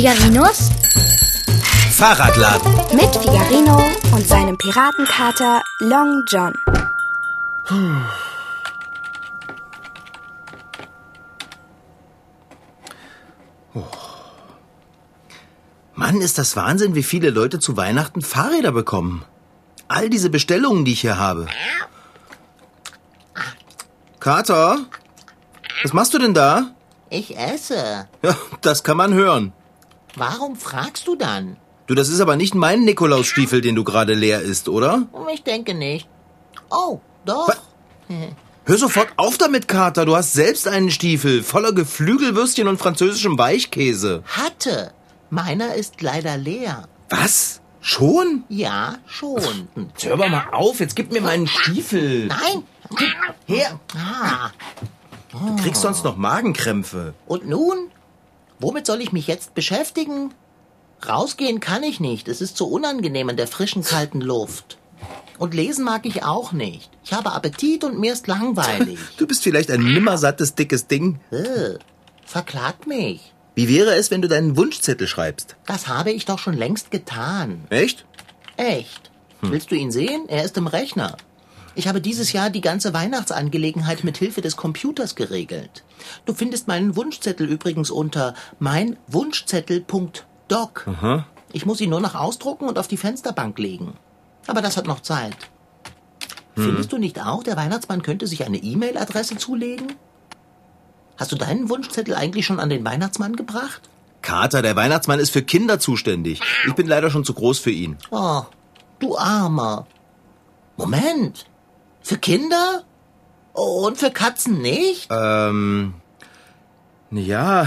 Figarinos Fahrradladen. mit Figarino und seinem Piratenkater Long John. Mann, ist das Wahnsinn, wie viele Leute zu Weihnachten Fahrräder bekommen. All diese Bestellungen, die ich hier habe. Kater, was machst du denn da? Ich esse. Ja, das kann man hören. Warum fragst du dann? Du, das ist aber nicht mein Nikolausstiefel, den du gerade leer isst, oder? Ich denke nicht. Oh, doch. Was? Hör sofort auf damit, Kater. Du hast selbst einen Stiefel voller Geflügelwürstchen und französischem Weichkäse. Hatte. Meiner ist leider leer. Was? Schon? Ja, schon. Jetzt hör mal auf, jetzt gib mir meinen Stiefel. Nein. Her. Ah. Du kriegst sonst noch Magenkrämpfe. Und nun? Womit soll ich mich jetzt beschäftigen? Rausgehen kann ich nicht. Es ist zu unangenehm in der frischen, kalten Luft. Und lesen mag ich auch nicht. Ich habe Appetit und mir ist langweilig. Du bist vielleicht ein nimmersattes, dickes Ding. Äh, verklagt mich. Wie wäre es, wenn du deinen Wunschzettel schreibst? Das habe ich doch schon längst getan. Echt? Echt? Willst du ihn sehen? Er ist im Rechner. Ich habe dieses Jahr die ganze Weihnachtsangelegenheit mit Hilfe des Computers geregelt. Du findest meinen Wunschzettel übrigens unter meinwunschzettel.doc. Ich muss ihn nur noch ausdrucken und auf die Fensterbank legen. Aber das hat noch Zeit. Findest du nicht auch, der Weihnachtsmann könnte sich eine E-Mail-Adresse zulegen? Hast du deinen Wunschzettel eigentlich schon an den Weihnachtsmann gebracht? Kater, der Weihnachtsmann ist für Kinder zuständig. Ich bin leider schon zu groß für ihn. Oh, du Armer. Moment. Für Kinder? Und für Katzen nicht? Ähm. Ja.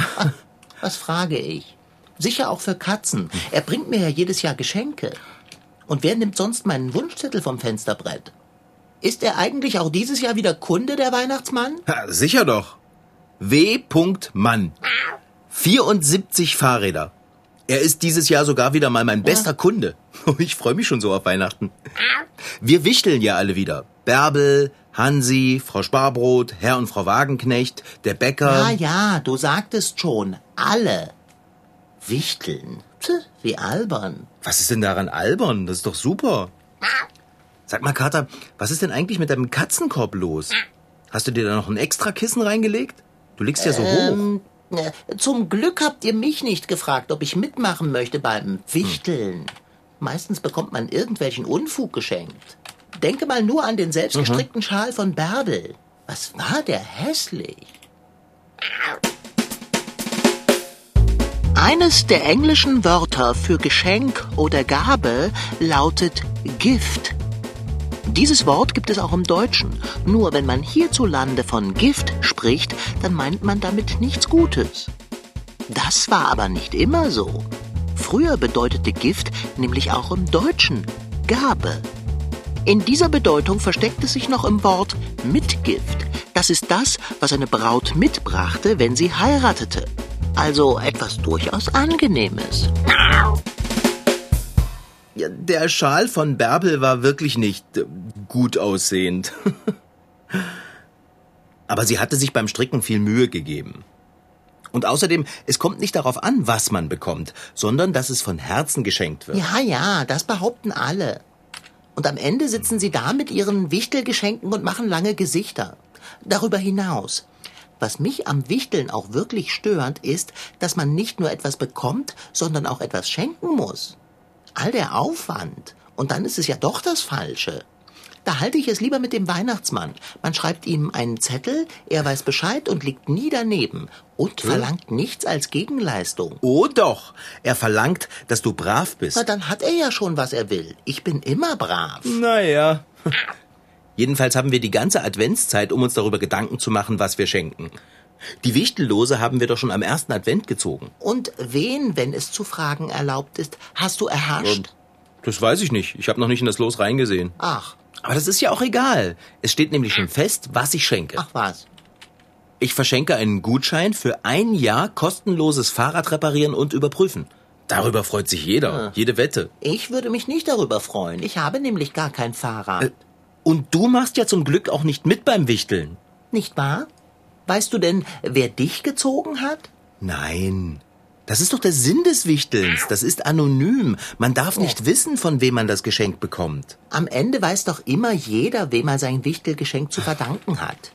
Was frage ich? Sicher auch für Katzen. Er bringt mir ja jedes Jahr Geschenke. Und wer nimmt sonst meinen Wunschzettel vom Fensterbrett? Ist er eigentlich auch dieses Jahr wieder Kunde, der Weihnachtsmann? Ha, sicher doch. W. Mann. 74 Fahrräder. Er ist dieses Jahr sogar wieder mal mein bester Kunde. Ich freue mich schon so auf Weihnachten. Wir wichteln ja alle wieder. Bärbel, Hansi, Frau Sparbrot, Herr und Frau Wagenknecht, der Bäcker. Ja, ja, du sagtest schon. Alle. Wichteln. Tch, wie albern. Was ist denn daran albern? Das ist doch super. Sag mal, Kater, was ist denn eigentlich mit deinem Katzenkorb los? Hast du dir da noch ein extra Kissen reingelegt? Du liegst ja so hoch. Ähm, äh, zum Glück habt ihr mich nicht gefragt, ob ich mitmachen möchte beim Wichteln. Meistens bekommt man irgendwelchen Unfug geschenkt. Denke mal nur an den selbstgestrickten Schal von Bärbel. Was war der hässlich? Eines der englischen Wörter für Geschenk oder Gabe lautet Gift. Dieses Wort gibt es auch im Deutschen. Nur wenn man hierzulande von Gift spricht, dann meint man damit nichts Gutes. Das war aber nicht immer so. Früher bedeutete Gift nämlich auch im Deutschen Gabe. In dieser Bedeutung versteckt es sich noch im Wort Mitgift. Das ist das, was eine Braut mitbrachte, wenn sie heiratete. Also etwas durchaus Angenehmes. Ja, der Schal von Bärbel war wirklich nicht äh, gut aussehend. Aber sie hatte sich beim Stricken viel Mühe gegeben. Und außerdem, es kommt nicht darauf an, was man bekommt, sondern dass es von Herzen geschenkt wird. Ja, ja, das behaupten alle. Und am Ende sitzen sie da mit ihren Wichtelgeschenken und machen lange Gesichter. Darüber hinaus. Was mich am Wichteln auch wirklich stört, ist, dass man nicht nur etwas bekommt, sondern auch etwas schenken muss. All der Aufwand. Und dann ist es ja doch das Falsche. Da halte ich es lieber mit dem Weihnachtsmann. Man schreibt ihm einen Zettel, er weiß Bescheid und liegt nie daneben und verlangt nichts als Gegenleistung. Oh doch, er verlangt, dass du brav bist. Na, dann hat er ja schon, was er will. Ich bin immer brav. Naja. Jedenfalls haben wir die ganze Adventszeit, um uns darüber Gedanken zu machen, was wir schenken. Die Wichtellose haben wir doch schon am ersten Advent gezogen. Und wen, wenn es zu fragen erlaubt ist, hast du erhascht? Das weiß ich nicht. Ich habe noch nicht in das Los reingesehen. Ach, Aber das ist ja auch egal. Es steht nämlich schon fest, was ich schenke. ach was. Ich verschenke einen Gutschein für ein Jahr kostenloses Fahrrad reparieren und überprüfen. Darüber freut sich jeder. Jede Wette. Ich würde mich nicht darüber freuen. Ich habe nämlich gar kein Fahrrad. Äh, Und du machst ja zum Glück auch nicht mit beim Wichteln. Nicht wahr? Weißt du denn, wer dich gezogen hat? Nein. Das ist doch der Sinn des Wichtelns. Das ist anonym. Man darf nicht wissen, von wem man das Geschenk bekommt. Am Ende weiß doch immer jeder, wem er sein Wichtelgeschenk zu verdanken hat.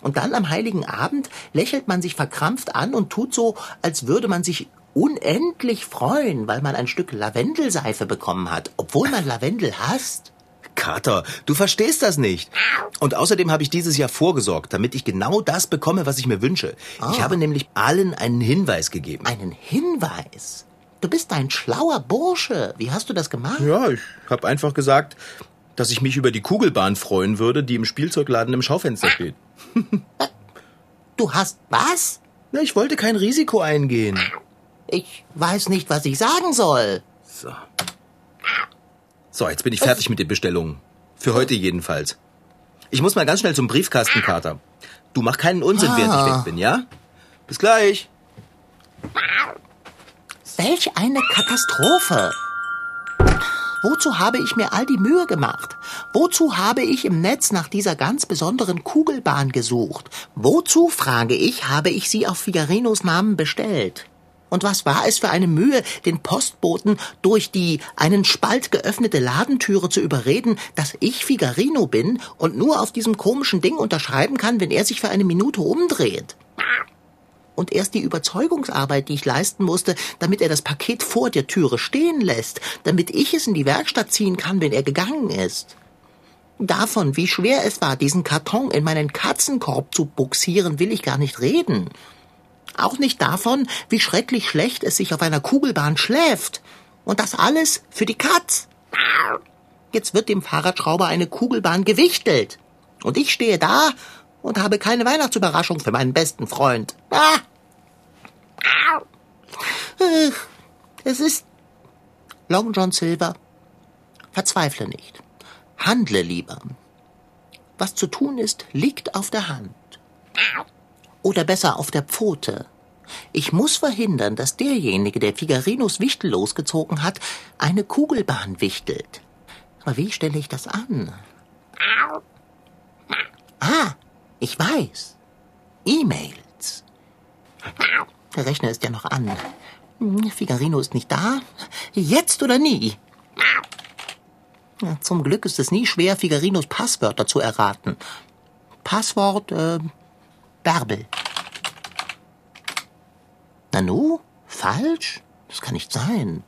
Und dann am heiligen Abend lächelt man sich verkrampft an und tut so, als würde man sich unendlich freuen, weil man ein Stück Lavendelseife bekommen hat, obwohl man Lavendel hasst. Kater, du verstehst das nicht. Und außerdem habe ich dieses Jahr vorgesorgt, damit ich genau das bekomme, was ich mir wünsche. Ich habe nämlich allen einen Hinweis gegeben. Einen Hinweis. Du bist ein schlauer Bursche. Wie hast du das gemacht? Ja, ich habe einfach gesagt, dass ich mich über die Kugelbahn freuen würde, die im Spielzeugladen im Schaufenster steht. Du hast was? Na, ich wollte kein Risiko eingehen. Ich weiß nicht, was ich sagen soll. So. So, jetzt bin ich fertig mit den Bestellungen. Für heute jedenfalls. Ich muss mal ganz schnell zum Briefkasten, Kater. Du mach keinen Unsinn, während ich weg bin, ja? Bis gleich. Welch eine Katastrophe. Wozu habe ich mir all die Mühe gemacht? Wozu habe ich im Netz nach dieser ganz besonderen Kugelbahn gesucht? Wozu, frage ich, habe ich sie auf Figarinos Namen bestellt? Und was war es für eine Mühe, den Postboten durch die einen Spalt geöffnete Ladentüre zu überreden, dass ich Figarino bin und nur auf diesem komischen Ding unterschreiben kann, wenn er sich für eine Minute umdreht? Und erst die Überzeugungsarbeit, die ich leisten musste, damit er das Paket vor der Türe stehen lässt, damit ich es in die Werkstatt ziehen kann, wenn er gegangen ist. Davon, wie schwer es war, diesen Karton in meinen Katzenkorb zu buxieren, will ich gar nicht reden. Auch nicht davon, wie schrecklich schlecht es sich auf einer Kugelbahn schläft. Und das alles für die Katz. Jetzt wird dem Fahrradschrauber eine Kugelbahn gewichtelt. Und ich stehe da und habe keine Weihnachtsüberraschung für meinen besten Freund. Ah! Es ist Long John Silver. Verzweifle nicht. Handle lieber. Was zu tun ist, liegt auf der Hand. Oder besser auf der Pfote. Ich muss verhindern, dass derjenige, der Figarinos Wichtel losgezogen hat, eine Kugelbahn wichtelt. Aber wie stelle ich das an? Ah, ich weiß. E-Mails. Der Rechner ist ja noch an. Figarino ist nicht da. Jetzt oder nie? Ja, zum Glück ist es nie schwer, Figarinos Passwörter zu erraten. Passwort, äh, Bärbel. Nanu? Falsch? Das kann nicht sein.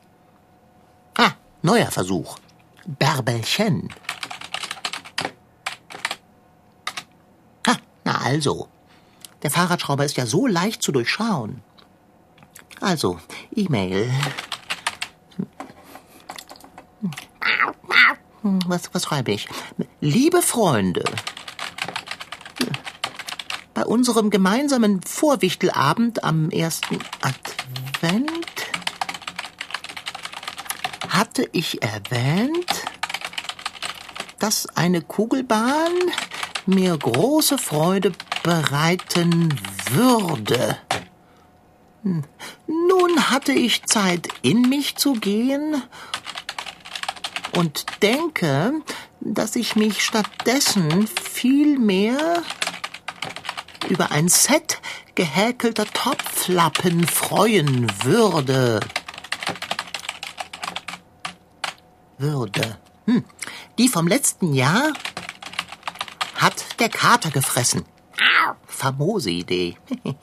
Ah, neuer Versuch. Bärbelchen. Ah, na also. Der Fahrradschrauber ist ja so leicht zu durchschauen. Also, E-Mail. Hm, Was, was schreibe ich? Liebe Freunde, bei unserem gemeinsamen Vorwichtelabend am ersten Advent hatte ich erwähnt, dass eine Kugelbahn mir große Freude bereiten würde. Hm, Nun hatte ich Zeit, in mich zu gehen und denke, dass ich mich stattdessen viel mehr über ein Set gehäkelter Topflappen freuen würde. Würde. Hm. Die vom letzten Jahr hat der Kater gefressen. Famose Idee.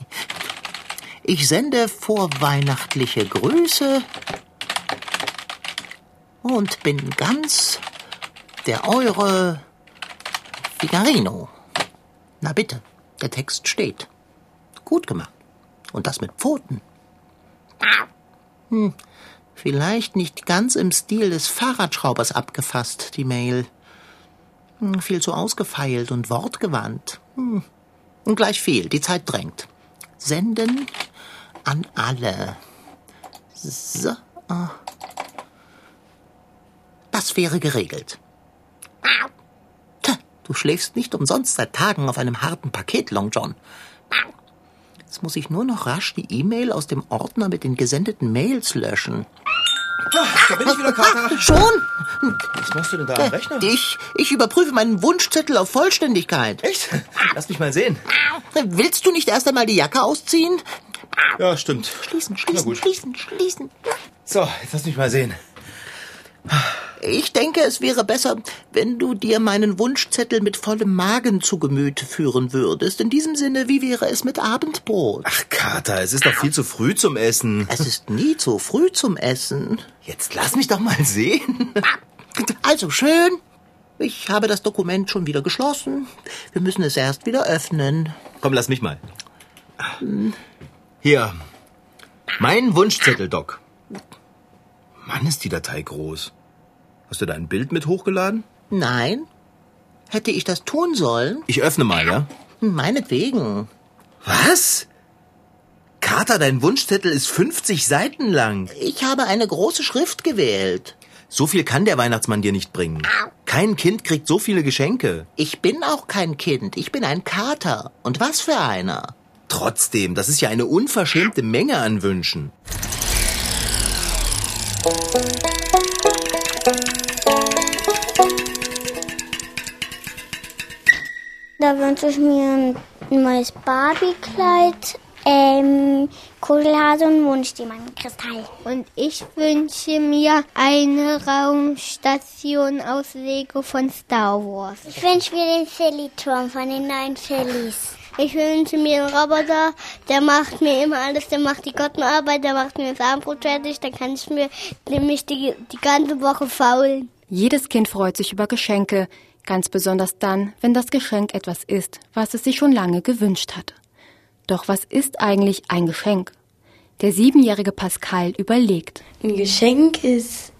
Ich sende vorweihnachtliche Grüße und bin ganz der eure Figarino. Na bitte, der Text steht. Gut gemacht. Und das mit Pfoten. Hm, vielleicht nicht ganz im Stil des Fahrradschraubers abgefasst, die Mail. Hm, viel zu ausgefeilt und wortgewandt. Hm. Und gleich viel, die Zeit drängt. Senden an alle. So. ah. Das wäre geregelt. Du schläfst nicht umsonst seit Tagen auf einem harten Paket, Long John. Jetzt muss ich nur noch rasch die E-Mail aus dem Ordner mit den gesendeten Mails löschen. Da bin ich wieder, Kater. Schon? Was machst du denn da am Rechner? Ich, ich überprüfe meinen Wunschzettel auf Vollständigkeit. Echt? Lass mich mal sehen. Willst du nicht erst einmal die Jacke ausziehen? Ja, stimmt. Schließen, schließen, schließen, schließen. So, jetzt lass mich mal sehen. Ich denke, es wäre besser, wenn du dir meinen Wunschzettel mit vollem Magen zu Gemüte führen würdest. In diesem Sinne, wie wäre es mit Abendbrot? Ach, Kater, es ist doch viel zu früh zum Essen. Es ist nie zu früh zum Essen. Jetzt lass mich doch mal sehen. Also schön. Ich habe das Dokument schon wieder geschlossen. Wir müssen es erst wieder öffnen. Komm, lass mich mal. Hier. Mein Wunschzettel, Doc. Mann, ist die Datei groß. Hast du da ein Bild mit hochgeladen? Nein? Hätte ich das tun sollen? Ich öffne mal, ja? Meinetwegen. Was? Kater, dein Wunschzettel ist 50 Seiten lang. Ich habe eine große Schrift gewählt. So viel kann der Weihnachtsmann dir nicht bringen. Kein Kind kriegt so viele Geschenke. Ich bin auch kein Kind. Ich bin ein Kater. Und was für einer? Trotzdem, das ist ja eine unverschämte Menge an Wünschen. Da wünsche ich mir ein neues Barbie-Kleid, ähm, Kugelhase und Mondstimmernkristall. Und ich wünsche mir eine Raumstation aus Lego von Star Wars. Ich wünsche mir den Silly-Turm von den neuen Sillies. Ich wünsche mir einen Roboter, der macht mir immer alles, der macht die Gartenarbeit, der macht mir das Abendbrot fertig, dann kann ich mir nämlich die, die ganze Woche faulen. Jedes Kind freut sich über Geschenke, ganz besonders dann, wenn das Geschenk etwas ist, was es sich schon lange gewünscht hat. Doch was ist eigentlich ein Geschenk? Der siebenjährige Pascal überlegt. Ein Geschenk ist,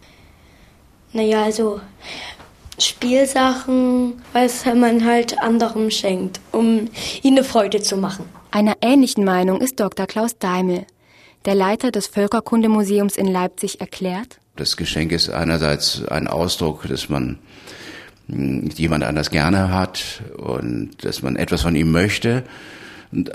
naja, also Spielsachen, was man halt anderem schenkt, um ihnen eine Freude zu machen. Einer ähnlichen Meinung ist Dr. Klaus Daimel. Der Leiter des Völkerkundemuseums in Leipzig erklärt, Das Geschenk ist einerseits ein Ausdruck, dass man jemand anders gerne hat und dass man etwas von ihm möchte. Und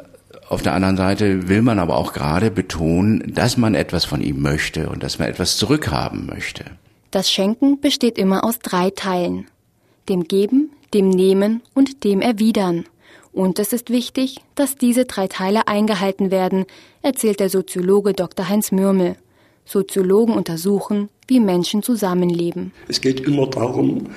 auf der anderen Seite will man aber auch gerade betonen, dass man etwas von ihm möchte und dass man etwas zurückhaben möchte. das Schenken besteht immer aus drei Teilen. Dem Geben, dem Nehmen und dem Erwidern. Und es ist wichtig, dass diese drei Teile eingehalten werden, erzählt der Soziologe Dr. Heinz Mürmel. Soziologen untersuchen, wie Menschen zusammenleben. Es geht immer darum,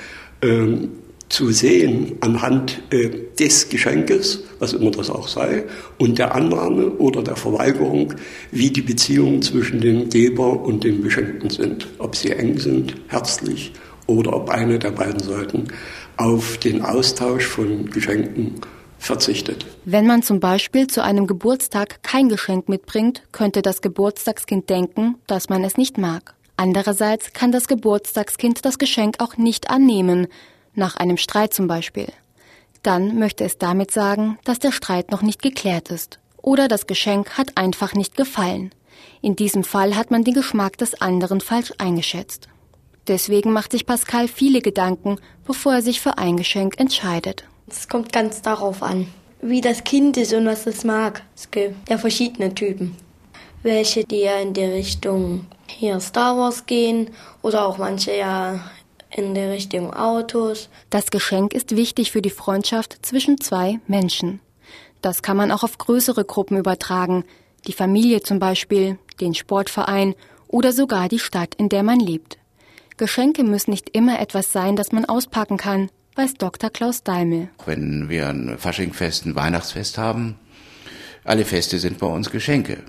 ähm, zu sehen anhand äh, des Geschenkes, was immer das auch sei, und der Annahme oder der Verweigerung, wie die Beziehungen zwischen dem Geber und dem Beschenkten sind. Ob sie eng sind, herzlich, oder ob eine der beiden Seiten auf den Austausch von Geschenken verzichtet. Wenn man zum Beispiel zu einem Geburtstag kein Geschenk mitbringt, könnte das Geburtstagskind denken, dass man es nicht mag. Andererseits kann das Geburtstagskind das Geschenk auch nicht annehmen, nach einem Streit zum Beispiel. Dann möchte es damit sagen, dass der Streit noch nicht geklärt ist. Oder das Geschenk hat einfach nicht gefallen. In diesem Fall hat man den Geschmack des anderen falsch eingeschätzt. Deswegen macht sich Pascal viele Gedanken, bevor er sich für ein Geschenk entscheidet. Es kommt ganz darauf an, wie das Kind ist und was es mag. Es gibt ja verschiedene Typen. Welche, die ja in die Richtung hier Star Wars gehen oder auch manche ja in die Richtung Autos. Das Geschenk ist wichtig für die Freundschaft zwischen zwei Menschen. Das kann man auch auf größere Gruppen übertragen, die Familie zum Beispiel, den Sportverein oder sogar die Stadt, in der man lebt. Geschenke müssen nicht immer etwas sein, das man auspacken kann, weiß Dr. Klaus Daimel. Wenn wir ein Faschingfest, ein Weihnachtsfest haben, alle Feste sind bei uns Geschenke.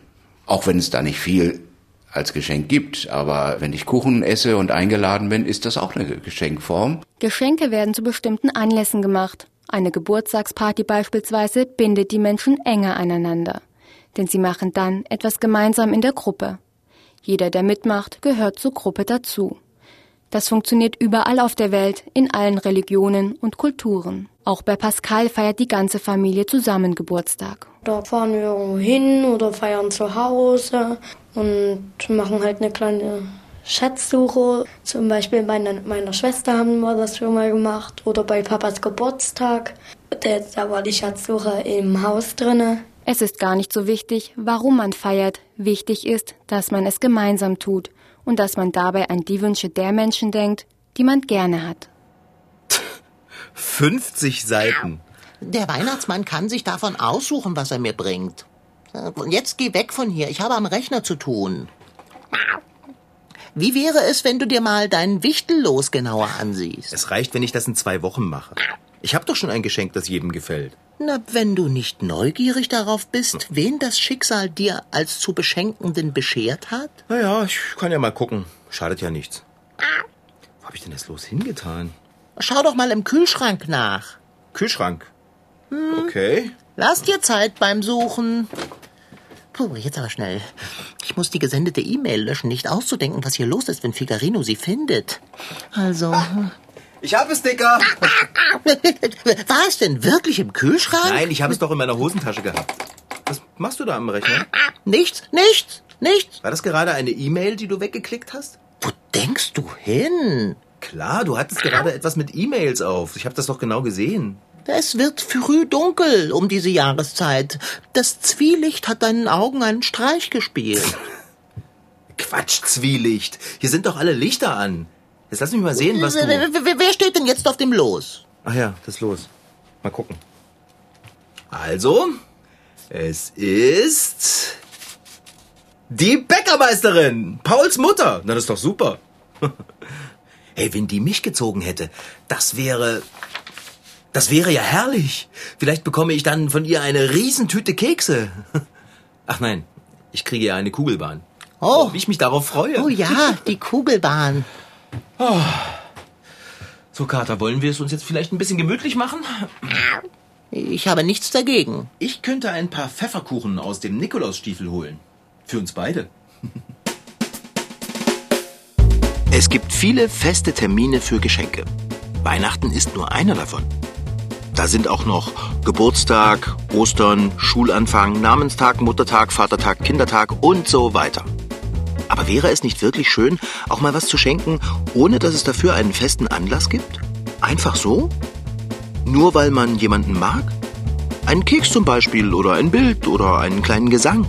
Auch wenn es da nicht viel als Geschenk gibt. Aber wenn ich Kuchen esse und eingeladen bin, ist das auch eine Geschenkform. Geschenke werden zu bestimmten Anlässen gemacht. Eine Geburtstagsparty beispielsweise bindet die Menschen enger aneinander. Denn sie machen dann etwas gemeinsam in der Gruppe. Jeder, der mitmacht, gehört zur Gruppe dazu. Das funktioniert überall auf der Welt, in allen Religionen und Kulturen. Auch bei Pascal feiert die ganze Familie zusammen Geburtstag. Da fahren wir irgendwo hin oder feiern zu Hause und machen halt eine kleine Schatzsuche. Zum Beispiel bei meiner, meiner Schwester haben wir das schon mal gemacht oder bei Papas Geburtstag. Da, da war die Schatzsuche im Haus drinne. Es ist gar nicht so wichtig, warum man feiert. Wichtig ist, dass man es gemeinsam tut und dass man dabei an die Wünsche der Menschen denkt, die man gerne hat. 50 Seiten. Der Weihnachtsmann kann sich davon aussuchen, was er mir bringt. Und jetzt geh weg von hier. Ich habe am Rechner zu tun. Wie wäre es, wenn du dir mal dein Wichtellos genauer ansiehst? Es reicht, wenn ich das in zwei Wochen mache. Ich habe doch schon ein Geschenk, das jedem gefällt. Na, wenn du nicht neugierig darauf bist, wen das Schicksal dir als zu Beschenkenden beschert hat? Naja, ich kann ja mal gucken. Schadet ja nichts. Wo habe ich denn das los hingetan? Schau doch mal im Kühlschrank nach. Kühlschrank. Okay. Lass dir Zeit beim Suchen. Puh, jetzt aber schnell. Ich muss die gesendete E-Mail löschen, nicht auszudenken, was hier los ist, wenn Figarino sie findet. Also. Ich habe es, Dicker. War es denn wirklich im Kühlschrank? Nein, ich habe es doch in meiner Hosentasche gehabt. Was machst du da am Rechner? Nichts, nichts, nichts. War das gerade eine E-Mail, die du weggeklickt hast? Wo denkst du hin? Klar, du hattest gerade etwas mit E-Mails auf. Ich habe das doch genau gesehen. Es wird früh dunkel um diese Jahreszeit. Das Zwielicht hat deinen Augen einen Streich gespielt. Quatsch, Zwielicht. Hier sind doch alle Lichter an. Jetzt lass mich mal sehen, was du... Wer, steht denn jetzt auf dem Los? Ach ja, das los. Mal gucken. Also, es ist... Die Bäckermeisterin! Pauls Mutter! Na, das ist doch super. Hey, wenn die mich gezogen hätte, das wäre... Das wäre ja herrlich. Vielleicht bekomme ich dann von ihr eine Riesentüte Kekse. Ach nein, ich kriege ja eine Kugelbahn. Oh. Wie ich mich darauf freue. Oh ja, die Kugelbahn. So, Kater, wollen wir es uns jetzt vielleicht ein bisschen gemütlich machen? Ich habe nichts dagegen. Ich könnte ein paar Pfefferkuchen aus dem Nikolausstiefel holen. Für uns beide. Es gibt viele feste Termine für Geschenke. Weihnachten ist nur einer davon. Da sind auch noch Geburtstag, Ostern, Schulanfang, Namenstag, Muttertag, Vatertag, Kindertag und so weiter. Aber wäre es nicht wirklich schön, auch mal was zu schenken, ohne dass es dafür einen festen Anlass gibt? Einfach so? Nur weil man jemanden mag? Einen Keks zum Beispiel oder ein Bild oder einen kleinen Gesang.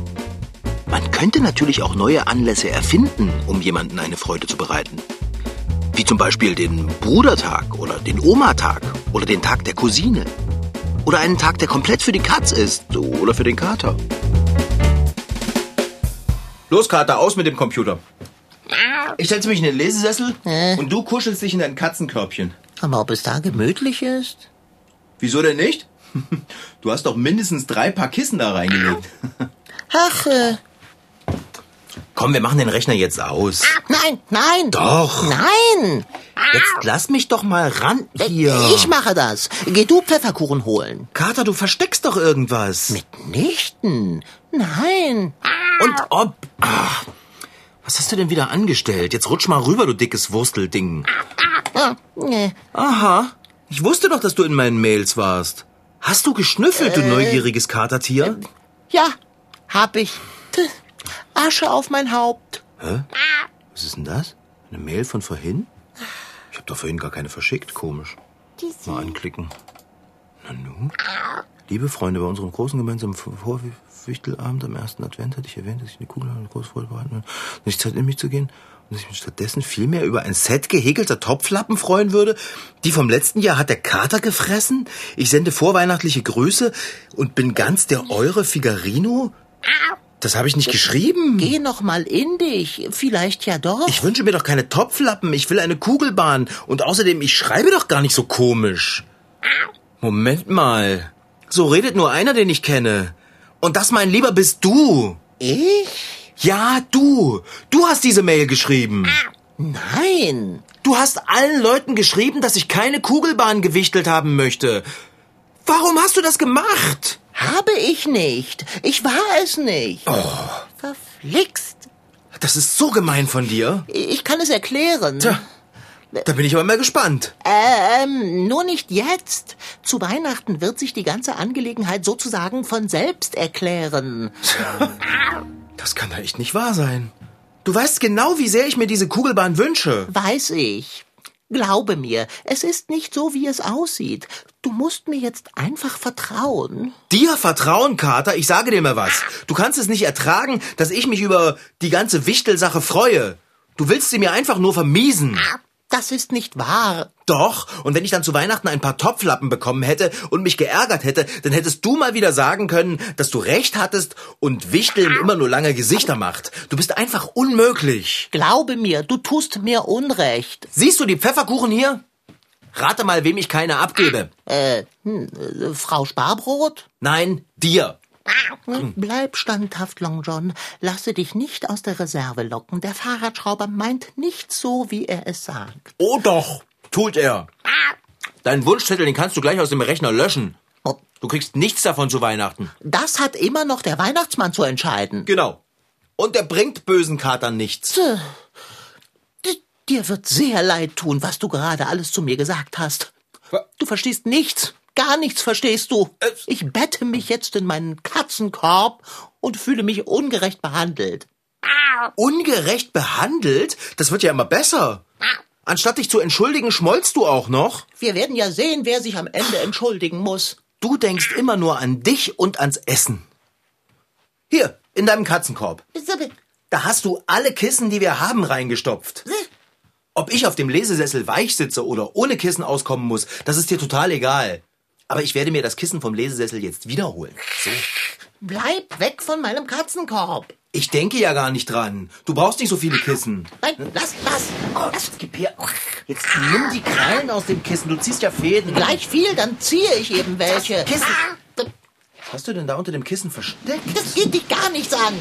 Man könnte natürlich auch neue Anlässe erfinden, um jemanden eine Freude zu bereiten. Wie zum Beispiel den Brudertag oder den Omatag oder den Tag der Cousine. Oder einen Tag, der komplett für die Katz ist oder für den Kater. Los, Kater, aus mit dem Computer. Ich setze mich in den Lesesessel und du kuschelst dich in dein Katzenkörbchen. Aber ob es da gemütlich ist? Wieso denn nicht? Du hast doch mindestens drei Paar Kissen da reingelegt. Ach, äh, Komm, wir machen den Rechner jetzt aus. nein, nein. Doch. Nein. Jetzt lass mich doch mal ran hier. Ich mache das. Geh du Pfefferkuchen holen. Kater, du versteckst doch irgendwas. Mitnichten. Nein. Und ob. Ach, was hast du denn wieder angestellt? Jetzt rutsch mal rüber, du dickes Wurstelding. Ah, nee. Aha. Ich wusste doch, dass du in meinen Mails warst. Hast du geschnüffelt, du neugieriges Katertier? Ja, hab ich. Asche auf mein Haupt. Hä? Was ist denn das? Eine Mail von vorhin? Ich habe doch vorhin gar keine verschickt. Komisch. Mal anklicken. Na nu? Liebe Freunde, bei unserem großen gemeinsamen Vorwichtelabend am ersten Advent hatte ich erwähnt, dass ich eine Kugel eine große Freude bereiten würde, nicht Zeit in mich zu gehen und dass ich mich stattdessen viel mehr über ein Set gehäkelter Topflappen freuen würde. Die vom letzten Jahr hat der Kater gefressen. Ich sende vorweihnachtliche Grüße und bin ganz der eure Figarino. Das habe ich nicht geschrieben. Geh noch mal in dich. Vielleicht ja doch. Ich wünsche mir doch keine Topflappen, ich will eine Kugelbahn. Und außerdem, ich schreibe doch gar nicht so komisch. Moment mal. So redet nur einer, den ich kenne. Und das, mein Lieber, bist du. ich? Ja, du. Du hast diese Mail geschrieben. Nein. Du hast allen Leuten geschrieben, dass ich keine Kugelbahn gewichtelt haben möchte. Warum hast du das gemacht? Habe ich nicht. Ich war es nicht. Oh. Verflixt. Das ist so gemein von dir. Ich kann es erklären. Tja, da bin ich aber mal gespannt. Ähm, nur nicht jetzt. Zu Weihnachten wird sich die ganze Angelegenheit sozusagen von selbst erklären. Das kann doch echt nicht wahr sein. Du weißt genau, wie sehr ich mir diese Kugelbahn wünsche. Weiß ich. Glaube mir, es ist nicht so, wie es aussieht. Du musst mir jetzt einfach vertrauen. Dir vertrauen, Kater? Ich sage dir mal was. Du kannst es nicht ertragen, dass ich mich über die ganze Wichtelsache freue. Du willst sie mir einfach nur vermiesen. Das ist nicht wahr. Doch, und wenn ich dann zu Weihnachten ein paar Topflappen bekommen hätte und mich geärgert hätte, dann hättest du mal wieder sagen können, dass du recht hattest und Wichteln immer nur lange Gesichter macht. Du bist einfach unmöglich. Glaube mir, du tust mir Unrecht. Siehst du die Pfefferkuchen hier? Rate mal, wem ich keine abgebe. Äh, hm, äh, Frau Sparbrot? Nein, dir. Bleib standhaft, Long John. Lasse dich nicht aus der Reserve locken. Der Fahrradschrauber meint nicht so, wie er es sagt. Oh doch, tut er. Deinen Wunschzettel, den kannst du gleich aus dem Rechner löschen. Du kriegst nichts davon zu Weihnachten. Das hat immer noch der Weihnachtsmann zu entscheiden. Genau. Und der bringt bösen Katern nichts. Dir wird sehr leid tun, was du gerade alles zu mir gesagt hast. Du verstehst nichts. Gar nichts verstehst du. Ich bette mich jetzt in meinen Katzenkorb und fühle mich ungerecht behandelt. Ungerecht behandelt? Das wird ja immer besser. Anstatt dich zu entschuldigen, schmollst du auch noch? Wir werden ja sehen, wer sich am Ende entschuldigen muss. Du denkst immer nur an dich und ans Essen. Hier, in deinem Katzenkorb. Da hast du alle Kissen, die wir haben, reingestopft. Ob ich auf dem Lesesessel weich sitze oder ohne Kissen auskommen muss, das ist dir total egal. Aber ich werde mir das Kissen vom Lesesessel jetzt wiederholen. So. Bleib weg von meinem Katzenkorb. Ich denke ja gar nicht dran. Du brauchst nicht so viele Kissen. Nein, lass, lass. Oh, lass, gib her. Jetzt nimm die Krallen aus dem Kissen. Du ziehst ja Fäden. Gleich viel, dann ziehe ich eben welche. Kissen. Was hast du denn da unter dem Kissen versteckt? Das geht dich gar nichts an.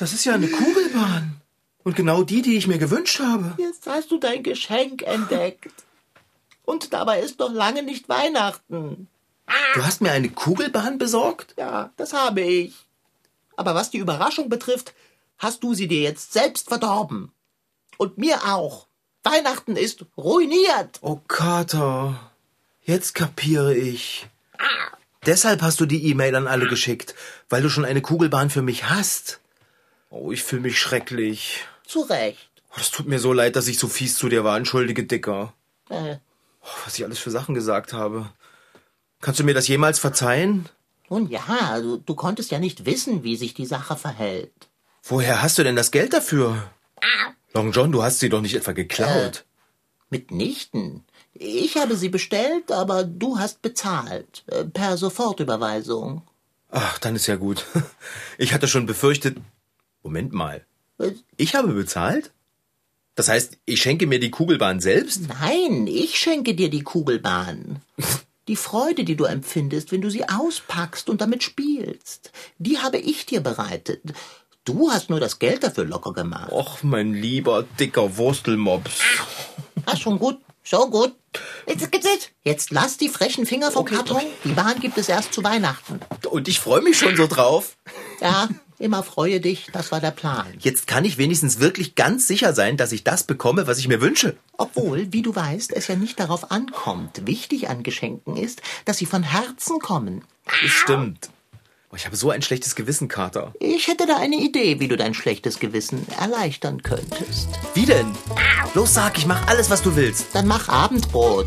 Das ist ja eine Kugelbahn. Und genau die, die ich mir gewünscht habe. Jetzt hast du dein Geschenk entdeckt. Und dabei ist noch lange nicht Weihnachten. Du hast mir eine Kugelbahn besorgt? Ja, das habe ich. Aber was die Überraschung betrifft, hast du sie dir jetzt selbst verdorben. Und mir auch. Weihnachten ist ruiniert. Oh, Kater. Jetzt kapiere ich. Deshalb hast du die E-Mail an alle geschickt, weil du schon eine Kugelbahn für mich hast. Oh, ich fühle mich schrecklich. Zu Recht. Oh, es tut mir so leid, dass ich so fies zu dir war. Entschuldige, Dicker. Äh, Oh, was ich alles für Sachen gesagt habe. Kannst du mir das jemals verzeihen? nun ja, du, du konntest ja nicht wissen, wie sich die Sache verhält. Woher hast du denn das Geld dafür? Long John, du hast sie doch nicht etwa geklaut. Mitnichten. Ich habe sie bestellt, aber du hast bezahlt. Äh, Per Sofortüberweisung. Ach, dann ist ja gut. Ich hatte schon befürchtet. Moment mal. Ich habe bezahlt? Das heißt, ich schenke mir die Kugelbahn selbst? Nein, ich schenke dir die Kugelbahn. Die Freude, die du empfindest, wenn du sie auspackst und damit spielst, die habe ich dir bereitet. Du hast nur das Geld dafür locker gemacht. Och, mein lieber, dicker Wurstelmops. Ah, schon gut, schon gut. Jetzt, jetzt, jetzt. jetzt lass die frechen Finger vom Okay, Karton. Die Bahn gibt es erst zu Weihnachten. Und ich freue mich schon so drauf. Ja, immer freue dich, das war der Plan. Jetzt kann ich wenigstens wirklich ganz sicher sein, dass ich das bekomme, was ich mir wünsche. Obwohl, wie du weißt, es ja nicht darauf ankommt. Wichtig an Geschenken ist, dass sie von Herzen kommen. Das stimmt. Ich habe so ein schlechtes Gewissen, Kater. Ich hätte da eine Idee, wie du dein schlechtes Gewissen erleichtern könntest. Wie denn? Los, sag, ich mach alles, was du willst. Dann mach Abendbrot.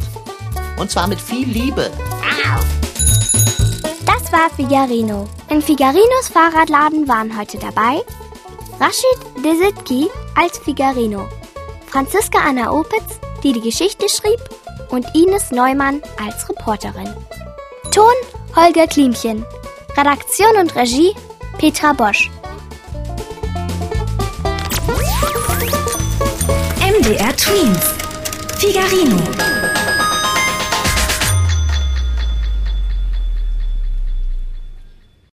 Und zwar mit viel Liebe. Das war Figarino. In Figarinos Fahrradladen waren heute dabei Rashid Desitki als Figarino, Franziska Anna Opitz, die die Geschichte schrieb, und Ines Neumann als Reporterin. Ton Holger Klimchen. Redaktion und Regie Petra Bosch. MDR Twins. Figarino.